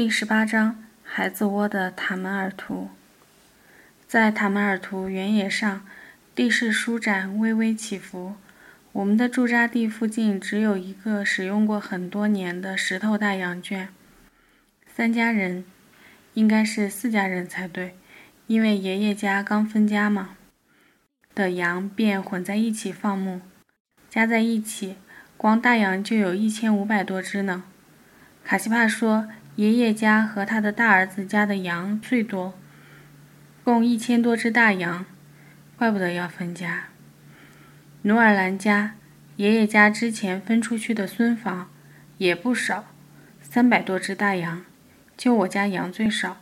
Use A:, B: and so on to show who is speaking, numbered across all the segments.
A: 第十八章孩子窝的塔门尔图。在塔门尔图原野上，地势舒展，微微起伏。我们的驻扎地附近只有一个使用过很多年的石头大羊圈。三家人，应该是四家人才对，因为爷爷家刚分家嘛。的羊便混在一起放牧，加在一起，光大羊就有一千五百多只呢。卡西帕说。爷爷家和他的大儿子家的羊最多，共一千多只大羊，怪不得要分家。努尔兰家爷爷家之前分出去的孙房也不少，三百多只大羊，就我家羊最少，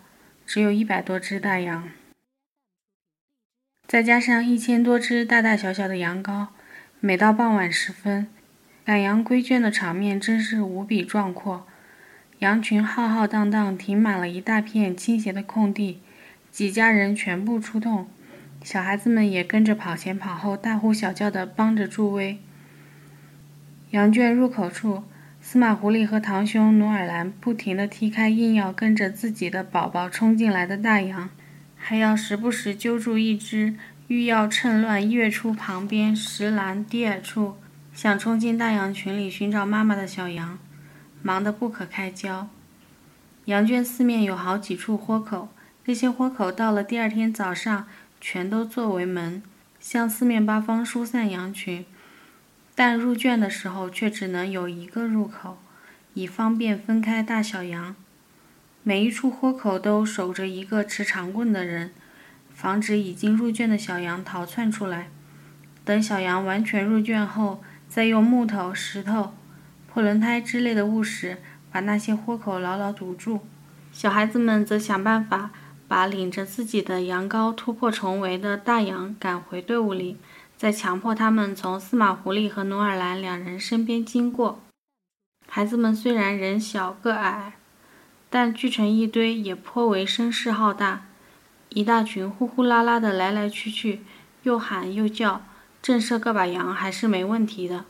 A: 只有一百多只大羊，再加上一千多只大大小小的羊羔，每到傍晚时分，赶羊归圈的场面真是无比壮阔。羊群浩浩荡荡停满了一大片倾斜的空地，几家人全部出动，小孩子们也跟着跑前跑后，大呼小叫地帮着助威。羊圈入口处，司马狐狸和堂兄努尔兰不停地踢开硬要跟着自己的宝宝冲进来的大羊，还要时不时揪住一只欲要趁乱跃出旁边石栏低矮处，想冲进大羊群里寻找妈妈的小羊。忙得不可开交。羊圈四面有好几处豁口，这些豁口到了第二天早上，全都作为门，向四面八方疏散羊群。但入圈的时候却只能有一个入口，以方便分开大小羊。每一处豁口都守着一个持长棍的人，防止已经入圈的小羊逃窜出来。等小羊完全入圈后，再用木头、石头。破轮胎之类的物实把那些豁口牢牢堵住，小孩子们则想办法把领着自己的羊羔突破重围的大羊赶回队伍里，再强迫他们从司马狐狸和努尔兰两人身边经过。孩子们虽然人小个矮，但聚成一堆也颇为声势浩大，一大群呼呼啦啦的来来去去，又喊又叫，震慑个把羊还是没问题的。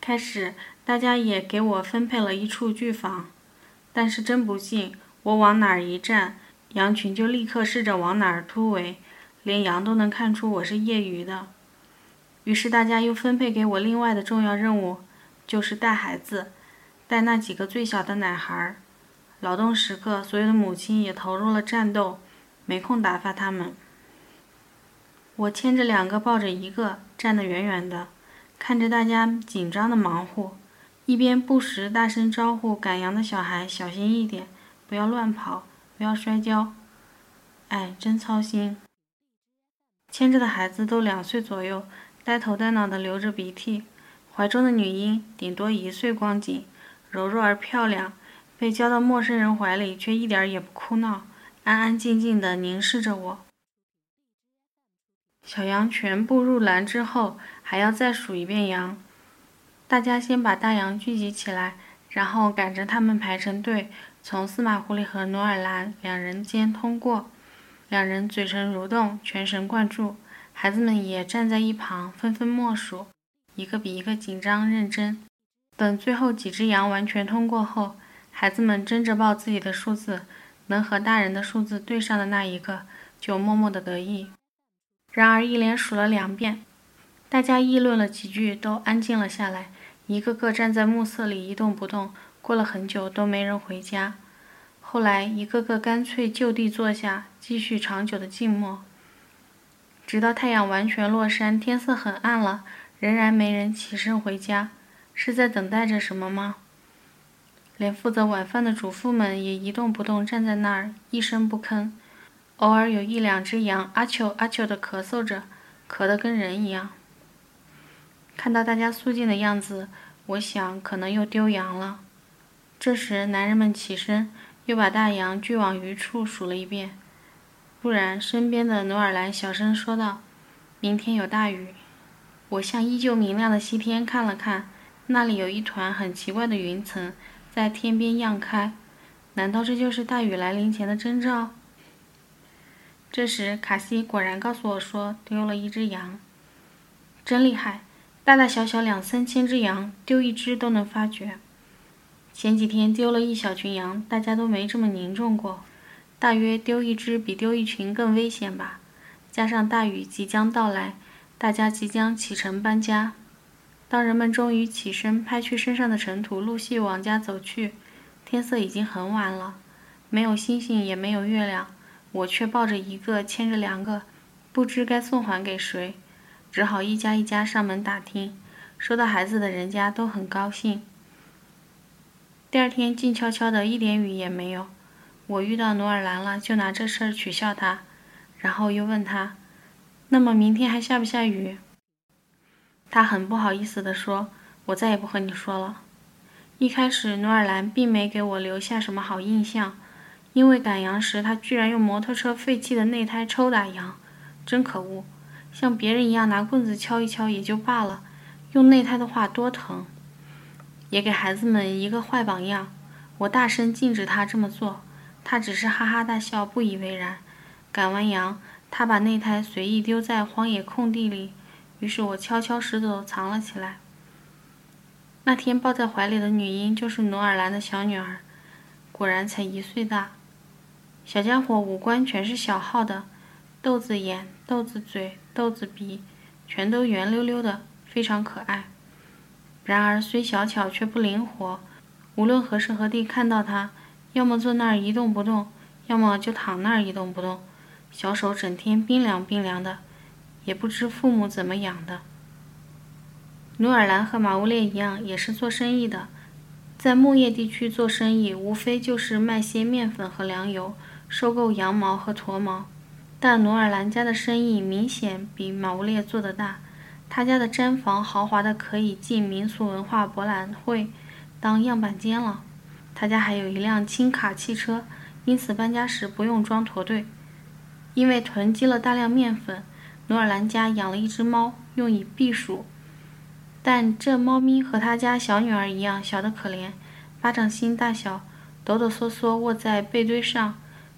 A: 开始。大家也给我分配了一处聚房，但是真不幸，我往哪儿一站，羊群就立刻试着往哪儿突围，连羊都能看出我是业余的。于是大家又分配给我另外的重要任务，就是带孩子，带那几个最小的奶孩儿。劳动时刻，所有的母亲也投入了战斗，没空打发他们。我牵着两个，抱着一个，站得远远的，看着大家紧张的忙活。一边不时大声招呼赶羊的小孩小心一点，不要乱跑，不要摔跤。哎，真操心。牵着的孩子都两岁左右，呆头呆脑的流着鼻涕，怀中的女婴顶多一岁光景，柔弱而漂亮，被交到陌生人怀里却一点也不哭闹，安安静静的凝视着我。小羊全部入栏之后，还要再数一遍羊。大家先把大羊聚集起来，然后赶着他们排成队，从司马狐狸和努尔兰两人间通过。两人嘴唇蠕动，全神贯注，孩子们也站在一旁，纷纷默数，一个比一个紧张认真。等最后几只羊完全通过后，孩子们争着报自己的数字，能和大人的数字对上的那一个，就默默的得意。然而一连数了两遍，大家议论了几句，都安静了下来。一个个站在暮色里一动不动，过了很久都没人回家。后来，一个个干脆就地坐下，继续长久的静默，直到太阳完全落山，天色很暗了，仍然没人起身回家。是在等待着什么吗？连负责晚饭的主妇们也一动不动站在那儿，一声不吭。偶尔有一两只羊阿丘阿丘地咳嗽着，咳得跟人一样。看到大家肃静的样子，我想可能又丢羊了。这时，男人们起身，又把大羊聚往一处数了一遍。突然，身边的努尔兰小声说道：“明天有大雨。”我向依旧明亮的西天看了看，那里有一团很奇怪的云层在天边漾开。难道这就是大雨来临前的征兆？这时，卡西果然告诉我说丢了一只羊，真厉害！大大小小两三千只羊，丢一只都能发觉。前几天丢了一小群羊，大家都没这么凝重过。大约丢一只比丢一群更危险吧。加上大雨即将到来，大家即将启程搬家。当人们终于起身，拍去身上的尘土，陆续往家走去，天色已经很晚了，没有星星，也没有月亮，我却抱着一个，牵着两个，不知该送还给谁，只好一家一家上门打听。收到孩子的人家都很高兴。第二天静悄悄的，一点雨也没有。我遇到努尔兰了，就拿这事儿取笑他，然后又问他：“那么明天还下不下雨？”他很不好意思地说：“我再也不和你说了。”一开始努尔兰并没给我留下什么好印象，因为赶羊时他居然用摩托车废弃的内胎抽打羊，真可恶！像别人一样拿棍子敲一敲也就罢了。用内胎的话多疼，也给孩子们一个坏榜样。我大声禁止他这么做，他只是哈哈大笑，不以为然。赶完羊，他把内胎随意丢在荒野空地里，于是我悄悄拾走藏了起来。那天抱在怀里的女婴就是努尔兰的小女儿，果然才一岁大。小家伙五官全是小号的，豆子眼、豆子嘴、豆子鼻，全都圆溜溜的。非常可爱，然而虽小巧却不灵活。无论何时何地看到它，要么坐那儿一动不动，要么就躺那儿一动不动。小手整天冰凉冰凉的，也不知父母怎么养的。努尔兰和马乌列一样，也是做生意的，在牧业地区做生意，无非就是卖些面粉和粮油，收购羊毛和驼毛。但努尔兰家的生意明显比马乌列做得大。他家的毡房豪华的可以进民俗文化博览会当样板间了。他家还有一辆轻卡汽车，因此搬家时不用装驼队。因为囤积了大量面粉，努尔兰家养了一只猫，用以避暑。但这猫咪和他家小女儿一样小得可怜，巴掌心大小，抖抖嗦嗦卧在被堆上，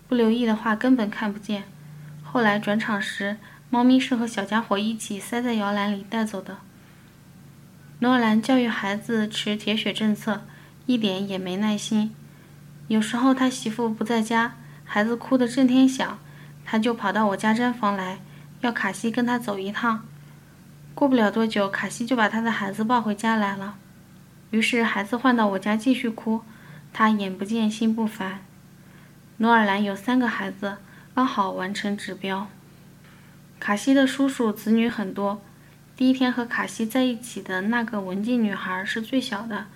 A: 不留意的话根本看不见。后来转场时。猫咪是和小家伙一起塞在摇篮里带走的。诺兰教育孩子持铁血政策，一点也没耐心。有时候他媳妇不在家，孩子哭得震天响，他就跑到我家毡房来，要卡西跟他走一趟。过不了多久，卡西就把他的孩子抱回家来了。于是孩子换到我家继续哭，他眼不见心不烦。努尔兰有三个孩子，刚好完成指标。卡西的叔叔子女很多，第一天和卡西在一起的那个文静女孩是最小的，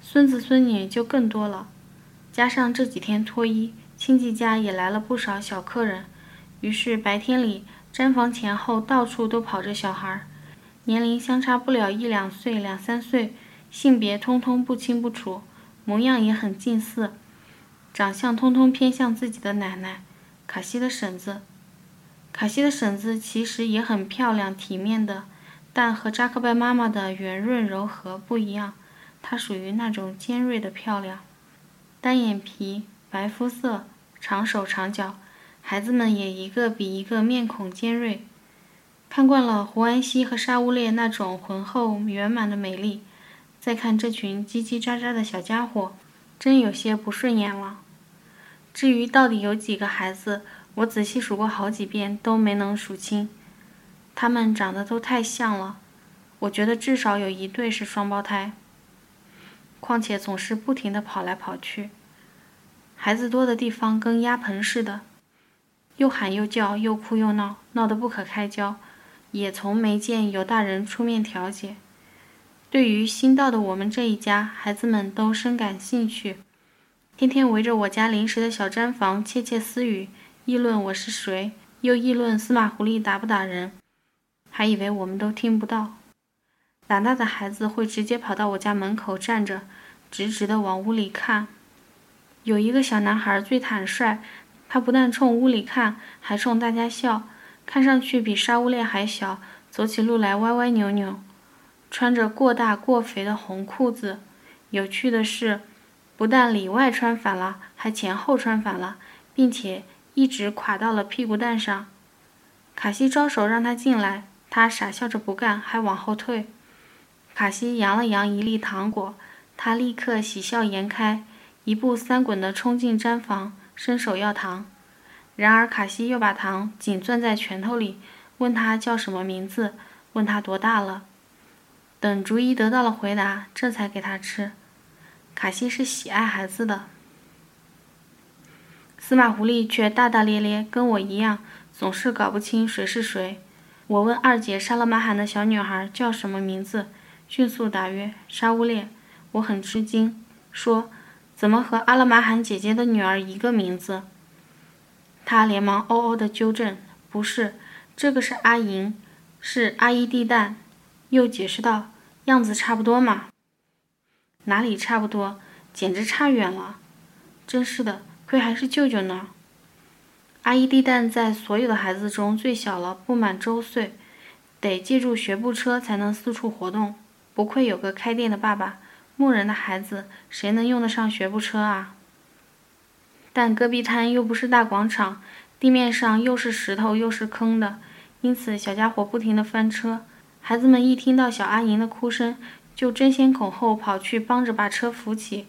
A: 孙子孙女就更多了。加上这几天脱衣，亲戚家也来了不少小客人，于是白天里毡房前后到处都跑着小孩，年龄相差不了一两岁、两三岁，性别通通不清不楚，模样也很近似，长相通通偏向自己的奶奶，卡西的婶子。卡西的婶子其实也很漂亮、体面的，但和扎克拜妈妈的圆润柔和不一样。她属于那种尖锐的漂亮，单眼皮、白肤色、长手长脚，孩子们也一个比一个面孔尖锐。看惯了胡安西和沙乌列那种浑厚圆满的美丽，再看这群叽叽喳喳的小家伙，真有些不顺眼了。至于到底有几个孩子？我仔细数过好几遍，都没能数清。他们长得都太像了，我觉得至少有一对是双胞胎。况且总是不停地跑来跑去，孩子多的地方跟鸭棚似的，又喊又叫，又哭又闹，闹得不可开交，也从没见有大人出面调解。对于新到的我们这一家，孩子们都深感兴趣，天天围着我家临时的小毡房窃窃私语。议论我是谁，又议论司马狐狸打不打人，还以为我们都听不到。胆大的孩子会直接跑到我家门口站着，直直地往屋里看。有一个小男孩最坦率，他不但冲屋里看，还冲大家笑，看上去比沙乌列还小，走起路来歪歪扭扭，穿着过大过肥的红裤子。有趣的是，不但里外穿反了，还前后穿反了，并且。一直垮到了屁股蛋上，卡西招手让他进来，他傻笑着不干，还往后退。卡西扬了扬一粒糖果，他立刻喜笑颜开，一步三滚地冲进毡房，伸手要糖。然而卡西又把糖紧攥在拳头里，问他叫什么名字，问他多大了。等逐一得到了回答，这才给他吃。卡西是喜爱孩子的，司马狐狸却大大咧咧，跟我一样，总是搞不清谁是谁。我问二姐沙勒马罕的小女孩叫什么名字，迅速答曰：“沙乌列。”我很吃惊，说：“怎么和阿勒玛罕姐姐的女儿一个名字？”她连忙哦哦地纠正：“不是，这个是阿银，是阿依蒂旦。”又解释道：“样子差不多嘛。”哪里差不多，简直差远了！真是的，亏还是舅舅呢。阿姨地蛋在所有的孩子中最小了，不满周岁，得借助学步车才能四处活动。不愧有个开店的爸爸。牧人的孩子，谁能用得上学步车啊？但戈壁滩又不是大广场，地面上又是石头又是坑的，因此小家伙不停地翻车。孩子们一听到小阿银的哭声，就争先恐后跑去帮着把车扶起，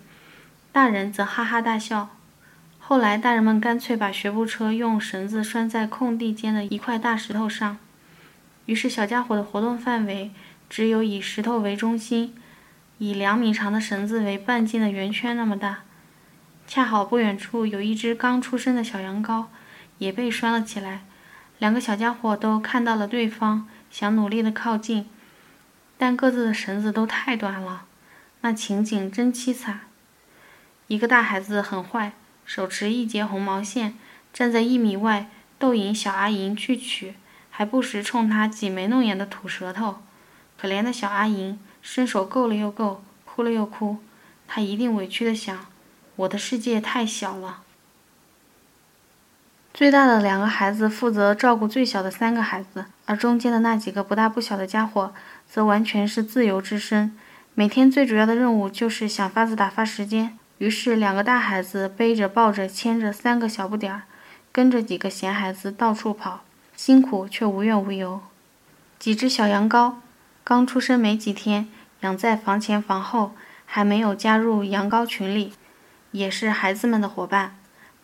A: 大人则哈哈大笑。后来，大人们干脆把学步车用绳子拴在空地间的一块大石头上，于是小家伙的活动范围只有以石头为中心。以两米长的绳子为半径的圆圈那么大，恰好不远处有一只刚出生的小羊羔，也被拴了起来。两个小家伙都看到了对方，想努力的靠近，但各自的绳子都太短了，那情景真凄惨。一个大孩子很坏，手持一截红毛线，站在一米外逗引小阿银去取，还不时冲他挤眉弄眼的吐舌头。可怜的小阿银。伸手够了又够，哭了又哭，他一定委屈的想：我的世界太小了。最大的两个孩子负责照顾最小的三个孩子，而中间的那几个不大不小的家伙，则完全是自由之身，每天最主要的任务就是想法子打发时间。于是，两个大孩子背着、抱着、牵着三个小不点儿，跟着几个闲孩子到处跑，辛苦却无怨无尤。几只小羊羔刚出生没几天。养在房前房后，还没有加入羊羔群里，也是孩子们的伙伴。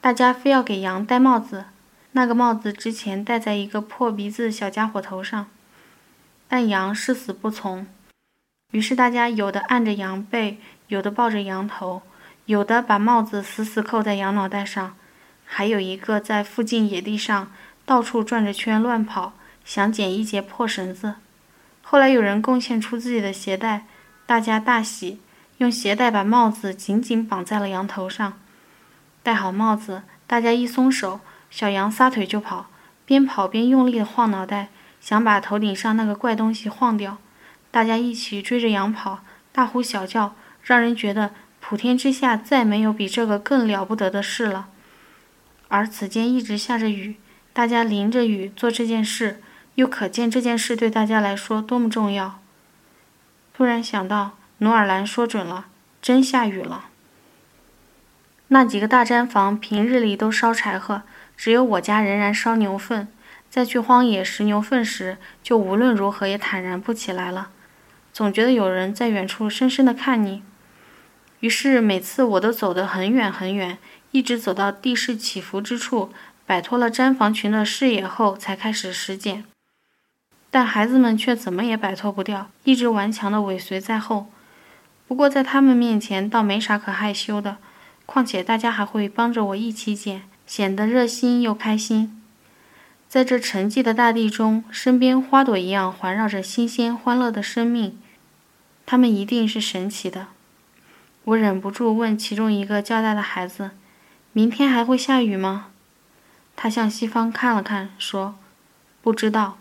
A: 大家非要给羊戴帽子，那个帽子之前戴在一个破鼻子小家伙头上，但羊誓死不从。于是大家有的按着羊背，有的抱着羊头，有的把帽子死死扣在羊脑袋上，还有一个在附近野地上到处转着圈乱跑，想捡一截破绳子。后来有人贡献出自己的鞋带，大家大喜，用鞋带把帽子紧紧绑在了羊头上。戴好帽子，大家一松手，小羊撒腿就跑，边跑边用力地晃脑袋，想把头顶上那个怪东西晃掉。大家一起追着羊跑，大呼小叫，让人觉得普天之下再没有比这个更了不得的事了。而此间一直下着雨，大家淋着雨做这件事。又可见这件事对大家来说多么重要。突然想到，努尔兰说准了，真下雨了。那几个大毡房平日里都烧柴禾，只有我家仍然烧牛粪。在去荒野拾牛粪时，就无论如何也坦然不起来了，总觉得有人在远处深深地看你。于是每次我都走得很远很远，一直走到地势起伏之处，摆脱了毡房群的视野后，才开始拾捡。但孩子们却怎么也摆脱不掉，一直顽强地尾随在后。不过在他们面前倒没啥可害羞的，况且大家还会帮着我一起捡，显得热心又开心。在这沉寂的大地中，身边花朵一样环绕着新鲜欢乐的生命，他们一定是神奇的。我忍不住问其中一个较大的孩子：“明天还会下雨吗？”他向西方看了看，说：“不知道。”